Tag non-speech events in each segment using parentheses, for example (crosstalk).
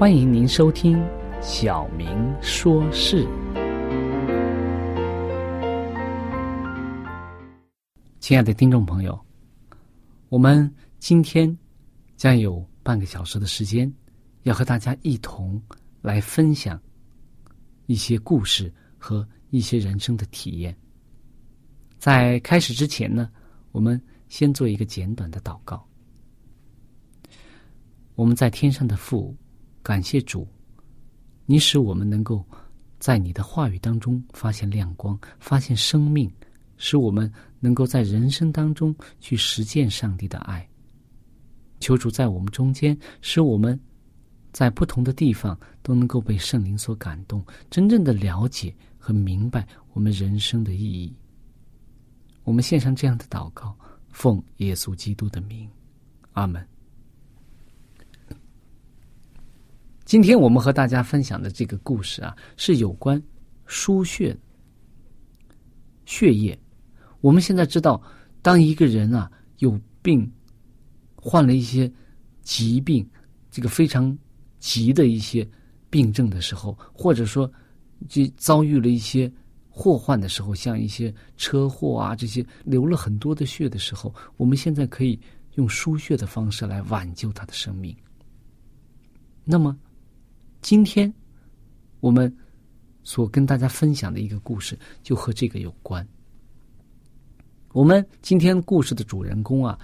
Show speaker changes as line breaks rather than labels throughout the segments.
欢迎您收听《小明说事》。亲爱的听众朋友，我们今天将有半个小时的时间，要和大家一同来分享一些故事和一些人生的体验。在开始之前呢，我们先做一个简短的祷告。我们在天上的父。感谢主，你使我们能够在你的话语当中发现亮光，发现生命，使我们能够在人生当中去实践上帝的爱。求主在我们中间，使我们在不同的地方都能够被圣灵所感动，真正的了解和明白我们人生的意义。我们献上这样的祷告，奉耶稣基督的名，阿门。今天我们和大家分享的这个故事啊，是有关输血血液。我们现在知道，当一个人啊有病，患了一些疾病，这个非常急的一些病症的时候，或者说就遭遇了一些祸患的时候，像一些车祸啊这些流了很多的血的时候，我们现在可以用输血的方式来挽救他的生命。那么。今天，我们所跟大家分享的一个故事，就和这个有关。我们今天故事的主人公啊，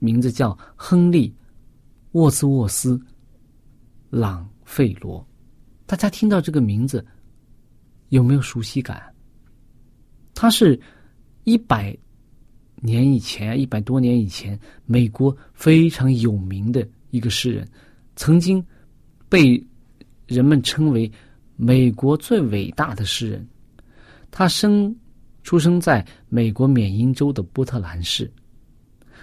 名字叫亨利·沃兹沃斯·朗费罗。大家听到这个名字有没有熟悉感？他是一百年以前，一百多年以前，美国非常有名的一个诗人，曾经被。人们称为美国最伟大的诗人，他生出生在美国缅因州的波特兰市。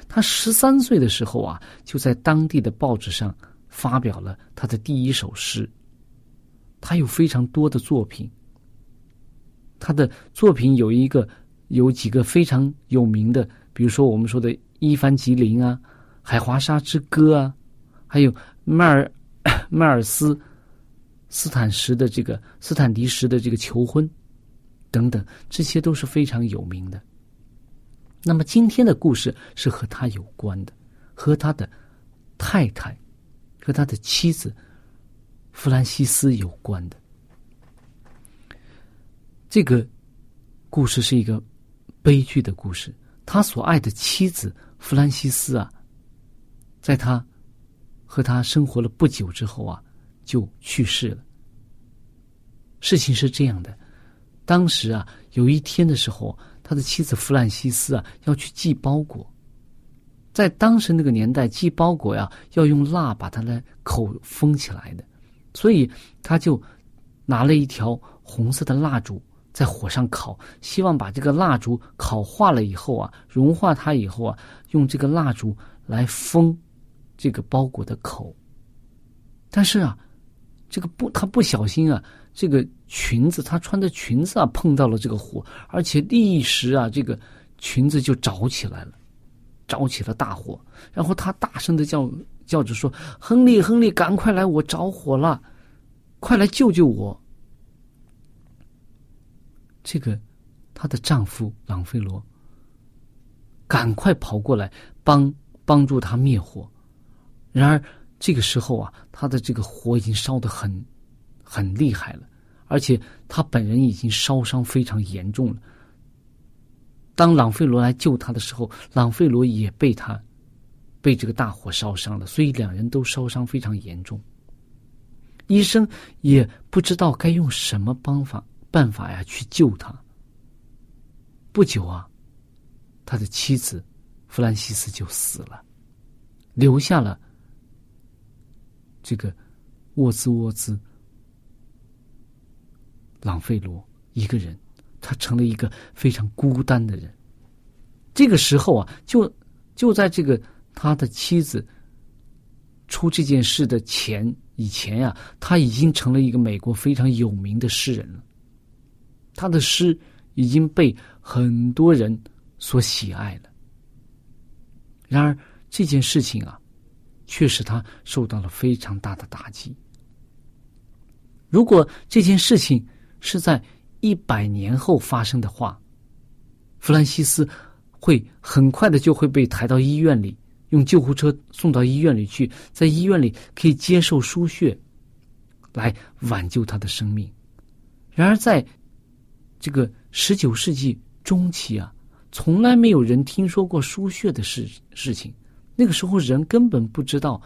他十三岁的时候啊，就在当地的报纸上发表了他的第一首诗。他有非常多的作品，他的作品有一个有几个非常有名的，比如说我们说的《伊凡吉林》啊，《海华沙之歌》啊，还有迈尔 (coughs) 迈尔斯。斯坦什的这个斯坦迪什的这个求婚，等等，这些都是非常有名的。那么今天的故事是和他有关的，和他的太太和他的妻子弗兰西斯有关的。这个故事是一个悲剧的故事，他所爱的妻子弗兰西斯啊，在他和他生活了不久之后啊，就去世了。事情是这样的，当时啊，有一天的时候，他的妻子弗兰西斯啊要去寄包裹，在当时那个年代，寄包裹呀要用蜡把它的口封起来的，所以他就拿了一条红色的蜡烛。在火上烤，希望把这个蜡烛烤化了以后啊，融化它以后啊，用这个蜡烛来封这个包裹的口。但是啊，这个不，他不小心啊，这个裙子，他穿的裙子啊，碰到了这个火，而且立时啊，这个裙子就着起来了，着起了大火。然后他大声的叫叫着说：“亨利，亨利，赶快来，我着火了，快来救救我！”这个，她的丈夫朗菲罗赶快跑过来帮帮助她灭火。然而这个时候啊，他的这个火已经烧得很很厉害了，而且他本人已经烧伤非常严重了。当朗费罗来救他的时候，朗费罗也被他被这个大火烧伤了，所以两人都烧伤非常严重。医生也不知道该用什么方法。办法呀，去救他。不久啊，他的妻子弗兰西斯就死了，留下了这个沃兹沃兹朗费罗一个人，他成了一个非常孤单的人。这个时候啊，就就在这个他的妻子出这件事的前以前呀，他已经成了一个美国非常有名的诗人了。他的诗已经被很多人所喜爱了。然而这件事情啊，却使他受到了非常大的打击。如果这件事情是在一百年后发生的话，弗兰西斯会很快的就会被抬到医院里，用救护车送到医院里去，在医院里可以接受输血，来挽救他的生命。然而在这个十九世纪中期啊，从来没有人听说过输血的事事情。那个时候人根本不知道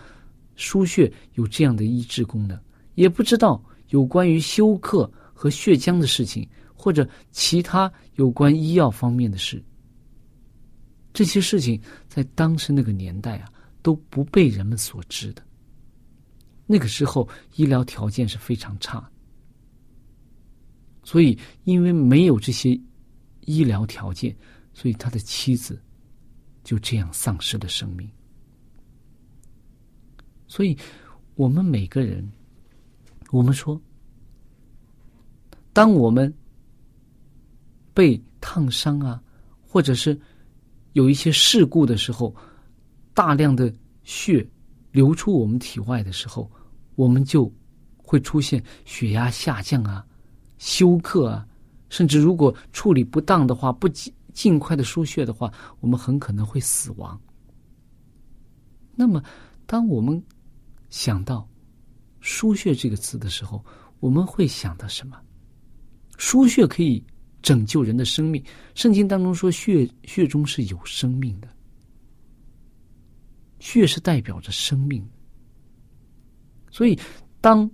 输血有这样的医治功能，也不知道有关于休克和血浆的事情，或者其他有关医药方面的事。这些事情在当时那个年代啊，都不被人们所知的。那个时候医疗条件是非常差。所以，因为没有这些医疗条件，所以他的妻子就这样丧失了生命。所以，我们每个人，我们说，当我们被烫伤啊，或者是有一些事故的时候，大量的血流出我们体外的时候，我们就会出现血压下降啊。休克啊，甚至如果处理不当的话，不尽尽快的输血的话，我们很可能会死亡。那么，当我们想到“输血”这个词的时候，我们会想到什么？输血可以拯救人的生命。圣经当中说，血血中是有生命的，血是代表着生命。所以，当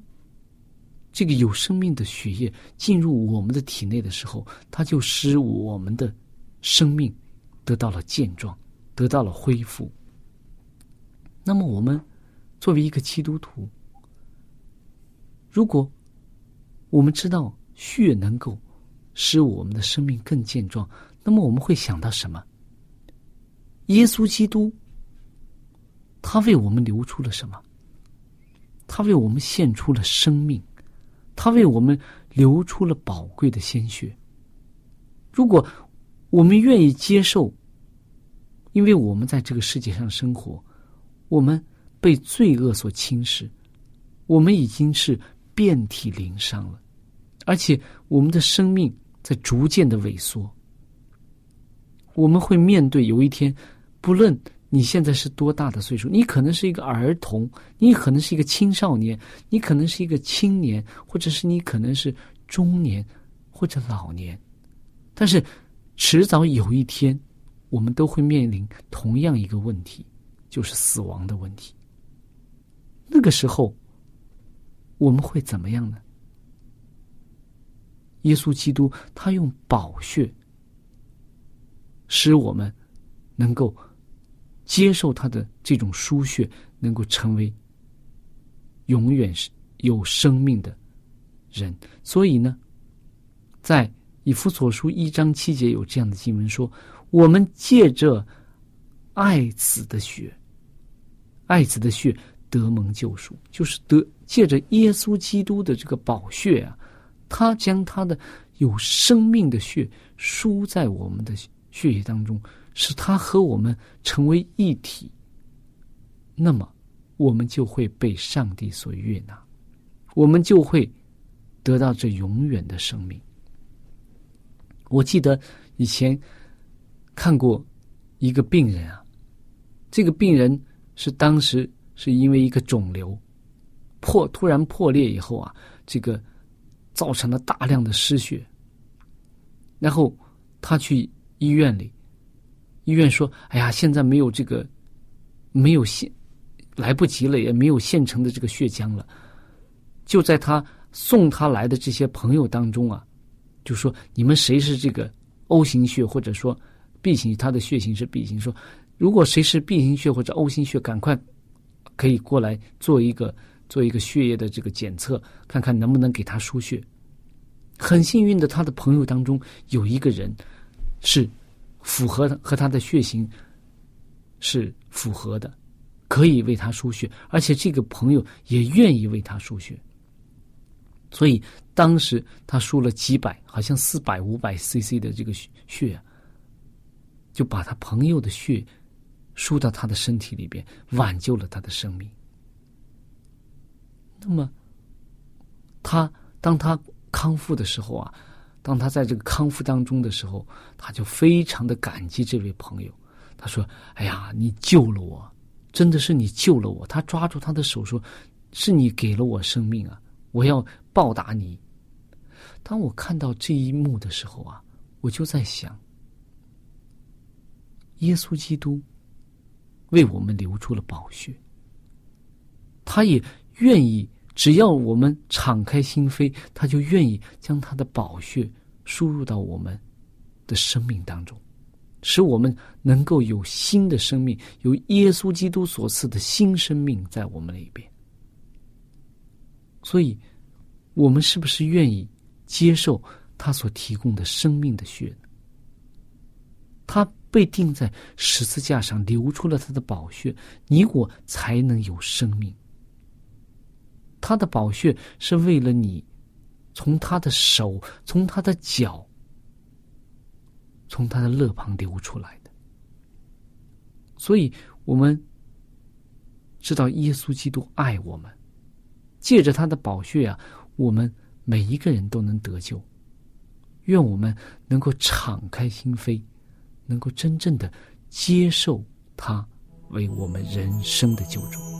这个有生命的血液进入我们的体内的时候，它就使我们的生命得到了健壮，得到了恢复。那么，我们作为一个基督徒，如果我们知道血能够使我们的生命更健壮，那么我们会想到什么？耶稣基督，他为我们流出了什么？他为我们献出了生命。他为我们流出了宝贵的鲜血。如果我们愿意接受，因为我们在这个世界上生活，我们被罪恶所侵蚀，我们已经是遍体鳞伤了，而且我们的生命在逐渐的萎缩。我们会面对有一天，不论。你现在是多大的岁数？你可能是一个儿童，你可能是一个青少年，你可能是一个青年，或者是你可能是中年或者老年。但是，迟早有一天，我们都会面临同样一个问题，就是死亡的问题。那个时候，我们会怎么样呢？耶稣基督他用宝血，使我们能够接受他的这种输血，能够成为永远是有生命的人。所以呢，在以弗所书一章七节有这样的经文说。我们借着爱子的血，爱子的血得蒙救赎，就是得借着耶稣基督的这个宝血啊，他将他的有生命的血输在我们的血液当中，使他和我们成为一体。那么，我们就会被上帝所悦纳，我们就会得到这永远的生命。我记得以前。看过一个病人啊，这个病人是当时是因为一个肿瘤破突然破裂以后啊，这个造成了大量的失血，然后他去医院里，医院说：“哎呀，现在没有这个没有现来不及了，也没有现成的这个血浆了。”就在他送他来的这些朋友当中啊，就说：“你们谁是这个 O 型血，或者说？” B 型，他的血型是 B 型。说，如果谁是 B 型血或者 O 型血，赶快可以过来做一个做一个血液的这个检测，看看能不能给他输血。很幸运的，他的朋友当中有一个人是符合和他的血型是符合的，可以为他输血，而且这个朋友也愿意为他输血。所以当时他输了几百，好像四百、五百 CC 的这个血。就把他朋友的血输到他的身体里边，挽救了他的生命。那么，他当他康复的时候啊，当他在这个康复当中的时候，他就非常的感激这位朋友。他说：“哎呀，你救了我，真的是你救了我。”他抓住他的手说：“是你给了我生命啊，我要报答你。”当我看到这一幕的时候啊，我就在想。耶稣基督为我们流出了宝血，他也愿意，只要我们敞开心扉，他就愿意将他的宝血输入到我们的生命当中，使我们能够有新的生命，有耶稣基督所赐的新生命在我们里边。所以，我们是不是愿意接受他所提供的生命的血呢？他。被钉在十字架上，流出了他的宝血，你我才能有生命。他的宝血是为了你，从他的手，从他的脚，从他的肋旁流出来的。所以，我们知道耶稣基督爱我们，借着他的宝血啊，我们每一个人都能得救。愿我们能够敞开心扉。能够真正的接受他为我们人生的救助。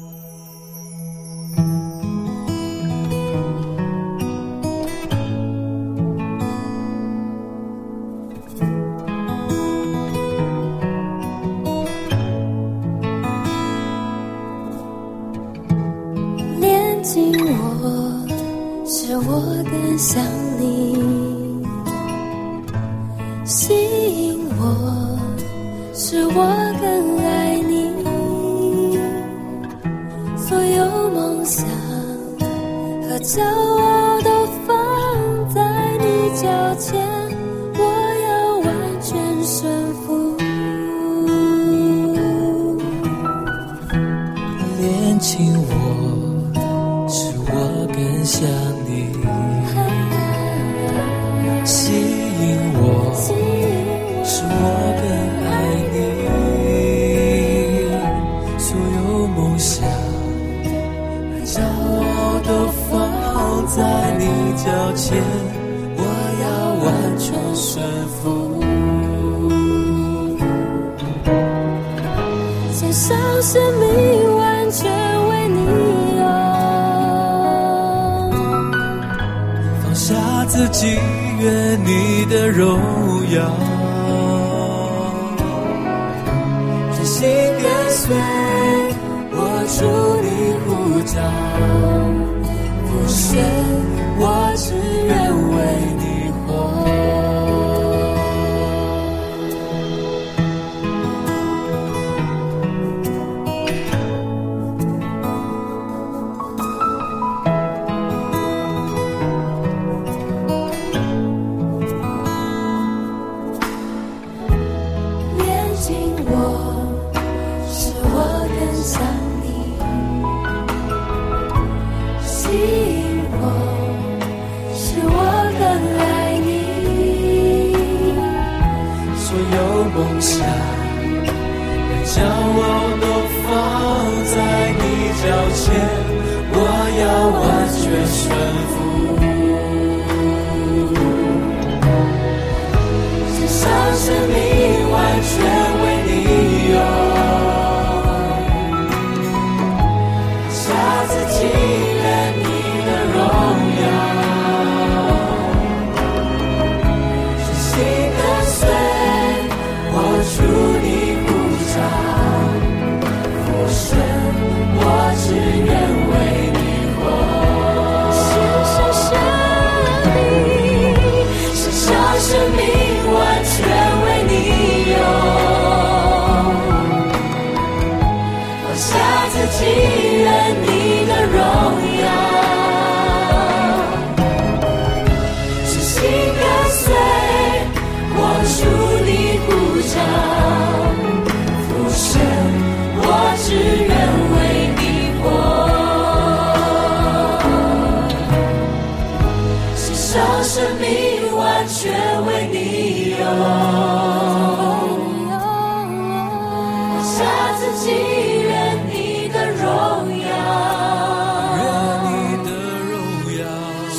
吸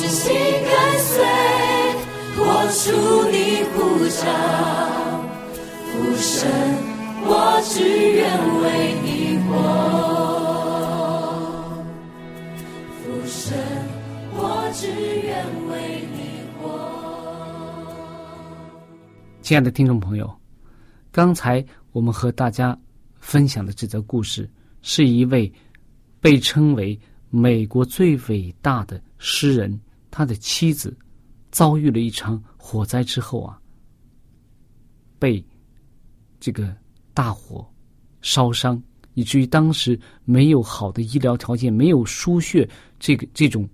心跟随，我出你呼召，父神，我只愿为你活，父神，我只愿为你活。
亲爱的听众朋友，刚才我们和大家分享的这则故事，是一位被称为美国最伟大的诗人，他的妻子遭遇了一场火灾之后啊，被这个大火烧伤，以至于当时没有好的医疗条件，没有输血这个这种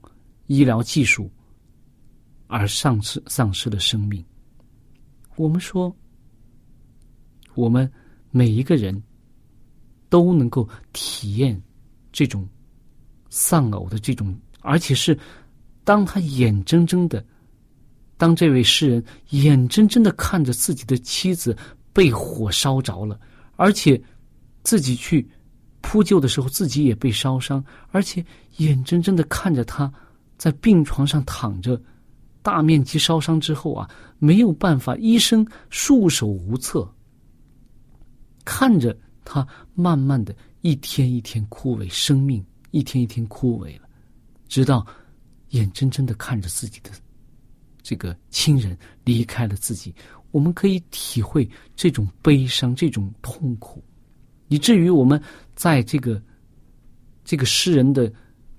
医疗技术，而丧失丧失了生命。我们说，我们每一个人都能够体验这种丧偶的这种，而且是当他眼睁睁的，当这位诗人眼睁睁的看着自己的妻子被火烧着了，而且自己去扑救的时候，自己也被烧伤，而且眼睁睁的看着他在病床上躺着。大面积烧伤之后啊，没有办法，医生束手无策，看着他慢慢的一天一天枯萎，生命一天一天枯萎了，直到眼睁睁的看着自己的这个亲人离开了自己，我们可以体会这种悲伤、这种痛苦，以至于我们在这个这个诗人的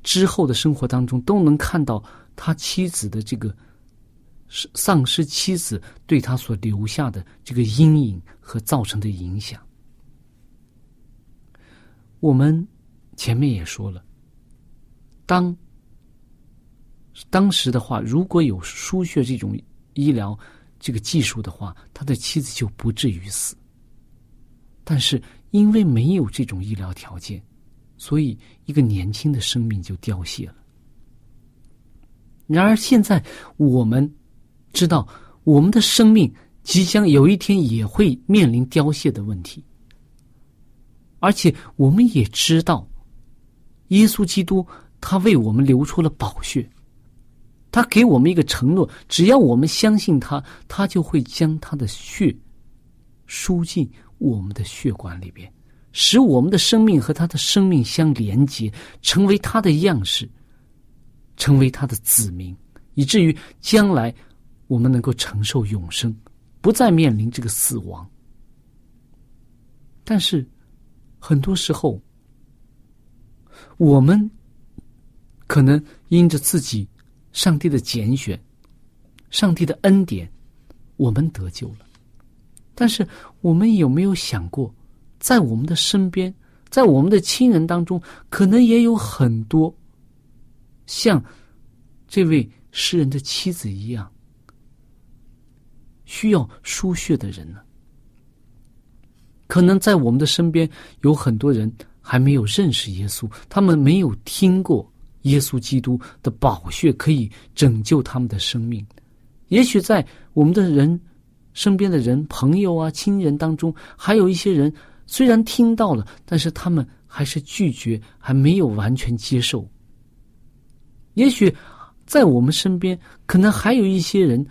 之后的生活当中，都能看到他妻子的这个。丧失妻子对他所留下的这个阴影和造成的影响，我们前面也说了，当当时的话，如果有输血这种医疗这个技术的话，他的妻子就不至于死。但是因为没有这种医疗条件，所以一个年轻的生命就凋谢了。然而现在我们。知道我们的生命即将有一天也会面临凋谢的问题，而且我们也知道，耶稣基督他为我们流出了宝血，他给我们一个承诺：只要我们相信他，他就会将他的血输进我们的血管里边，使我们的生命和他的生命相连接，成为他的样式，成为他的子民，以至于将来。我们能够承受永生，不再面临这个死亡。但是，很多时候，我们可能因着自己上帝的拣选、上帝的恩典，我们得救了。但是，我们有没有想过，在我们的身边，在我们的亲人当中，可能也有很多像这位诗人的妻子一样，需要输血的人呢？可能在我们的身边有很多人还没有认识耶稣，他们没有听过耶稣基督的宝血可以拯救他们的生命。也许在我们的人身边的人、朋友啊、亲人当中，还有一些人虽然听到了，但是他们还是拒绝，还没有完全接受。也许在我们身边，可能还有一些人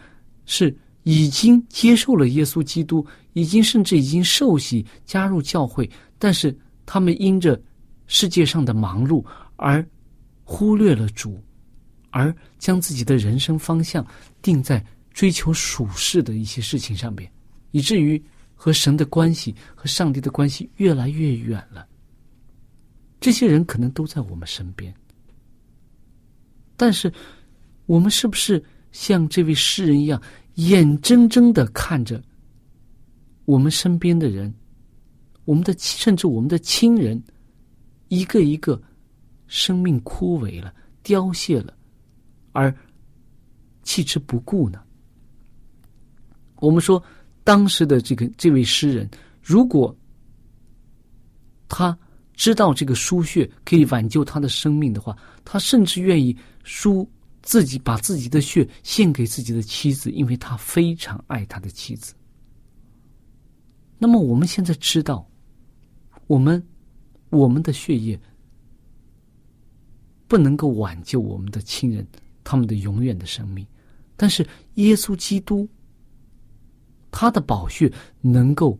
是已经接受了耶稣基督。已经甚至已经受洗加入教会，但是他们因着世界上的忙碌而忽略了主，而将自己的人生方向定在追求属世的一些事情上边，以至于和神的关系和上帝的关系越来越远了。这些人可能都在我们身边，但是我们是不是像这位诗人一样，眼睁睁的看着？我们身边的人，我们的甚至我们的亲人，一个一个生命枯萎了、凋谢了，而弃之不顾呢？我们说，当时的这个这位诗人，如果他知道这个输血可以挽救他的生命的话，他甚至愿意输自己，把自己的血献给自己的妻子，因为他非常爱他的妻子。那么我们现在知道，我们我们的血液不能够挽救我们的亲人他们的永远的生命，但是耶稣基督他的宝血能够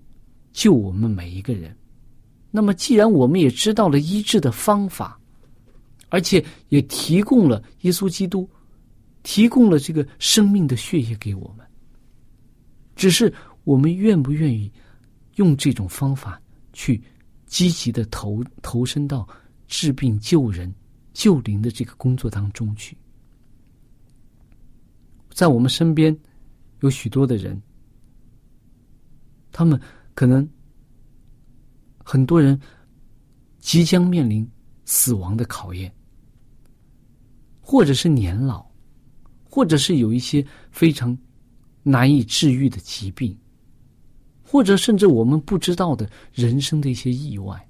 救我们每一个人。那么，既然我们也知道了医治的方法，而且也提供了耶稣基督提供了这个生命的血液给我们，只是我们愿不愿意？用这种方法去积极的投投身到治病救人救灵的这个工作当中去，在我们身边有许多的人，他们可能很多人即将面临死亡的考验，或者是年老，或者是有一些非常难以治愈的疾病。或者甚至我们不知道的人生的一些意外，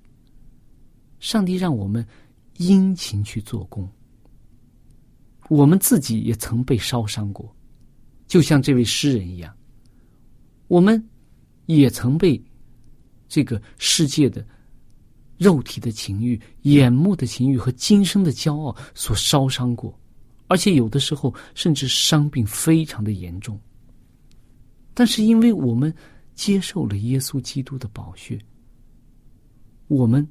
上帝让我们殷勤去做工。我们自己也曾被烧伤过，就像这位诗人一样，我们也曾被这个世界的肉体的情欲、眼目的情欲和今生的骄傲所烧伤过，而且有的时候甚至伤病非常的严重。但是因为我们。接受了耶稣基督的宝血，我们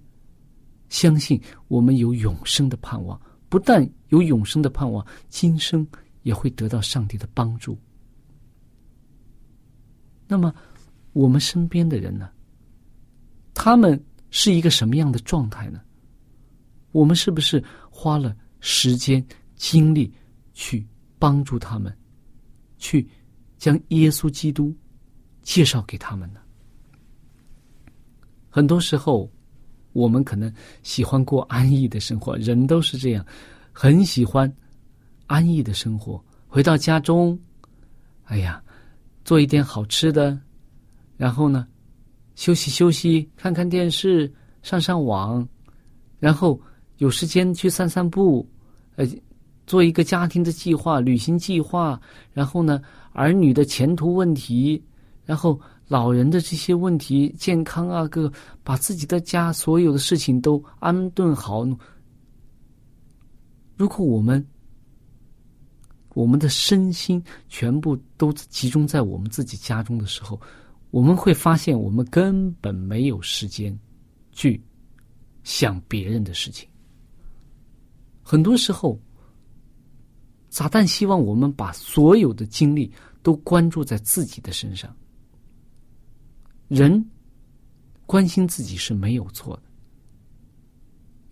相信我们有永生的盼望。不但有永生的盼望，今生也会得到上帝的帮助。那么，我们身边的人呢？他们是一个什么样的状态呢？我们是不是花了时间、精力去帮助他们，去将耶稣基督？介绍给他们呢。很多时候，我们可能喜欢过安逸的生活，人都是这样，很喜欢安逸的生活。回到家中，哎呀，做一点好吃的，然后呢，休息休息，看看电视，上上网，然后有时间去散散步，呃，做一个家庭的计划、旅行计划，然后呢，儿女的前途问题。然后老人的这些问题、健康啊，各把自己的家所有的事情都安顿好。如果我们我们的身心全部都集中在我们自己家中的时候，我们会发现我们根本没有时间去想别人的事情。很多时候，撒旦希望我们把所有的精力都关注在自己的身上。人关心自己是没有错的，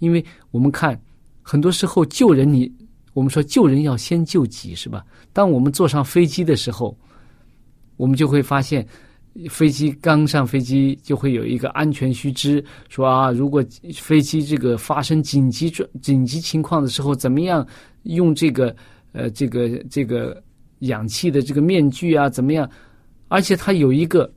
因为我们看很多时候救人你，我们说救人要先救己，是吧？当我们坐上飞机的时候，我们就会发现，飞机刚上飞机就会有一个安全须知，说啊，如果飞机这个发生紧急状紧急情况的时候，怎么样用这个呃这个这个氧气的这个面具啊，怎么样？而且它有一个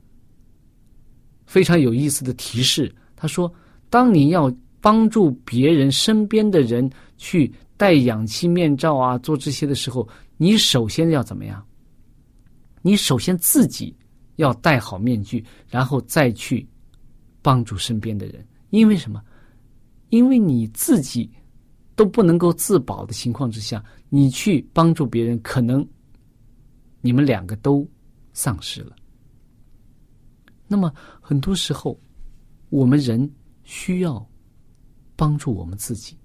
非常有意思的提示，他说，当你要帮助别人身边的人去戴氧气面罩啊，做这些的时候，你首先要怎么样？你首先自己要戴好面具，然后再去帮助身边的人。因为什么？因为你自己都不能够自保的情况之下，你去帮助别人，可能你们两个都丧失了。那么很多时候，我们人需要帮助我们自己。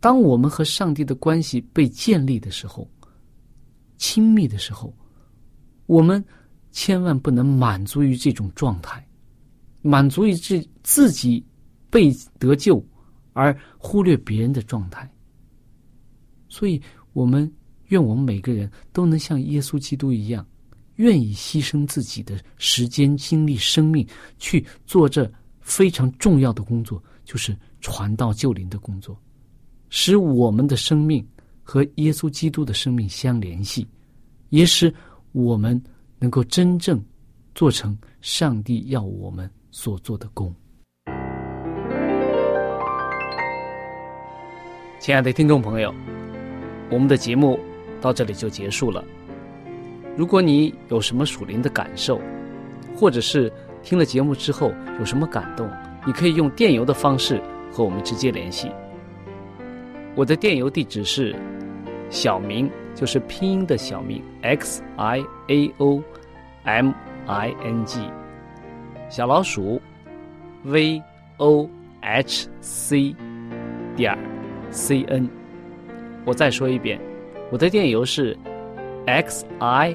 当我们和上帝的关系被建立的时候，亲密的时候。我们千万不能满足于这种状态，满足于自自己被得救，而忽略别人的状态。所以，我们愿我们每个人都能像耶稣基督一样，愿意牺牲自己的时间、精力、生命，去做这非常重要的工作，就是传道救灵的工作，使我们的生命和耶稣基督的生命相联系，也使。我们能够真正做成上帝要我们所做的工。亲爱的听众朋友，我们的节目到这里就结束了。如果你有什么属灵的感受，或者是听了节目之后有什么感动，你可以用电邮的方式和我们直接联系。我的电邮地址是小明。就是拼音的小名 x i a o m i n g 小老鼠 v o h c 点 c n。我再说一遍，我的电邮是 x i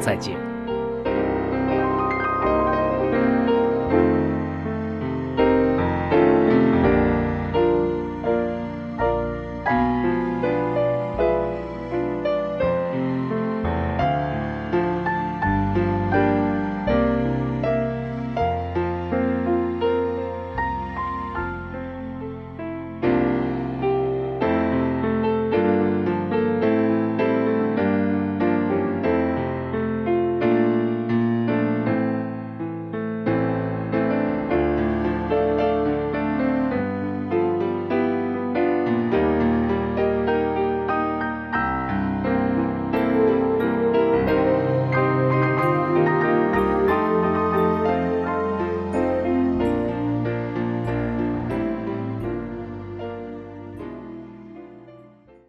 再见。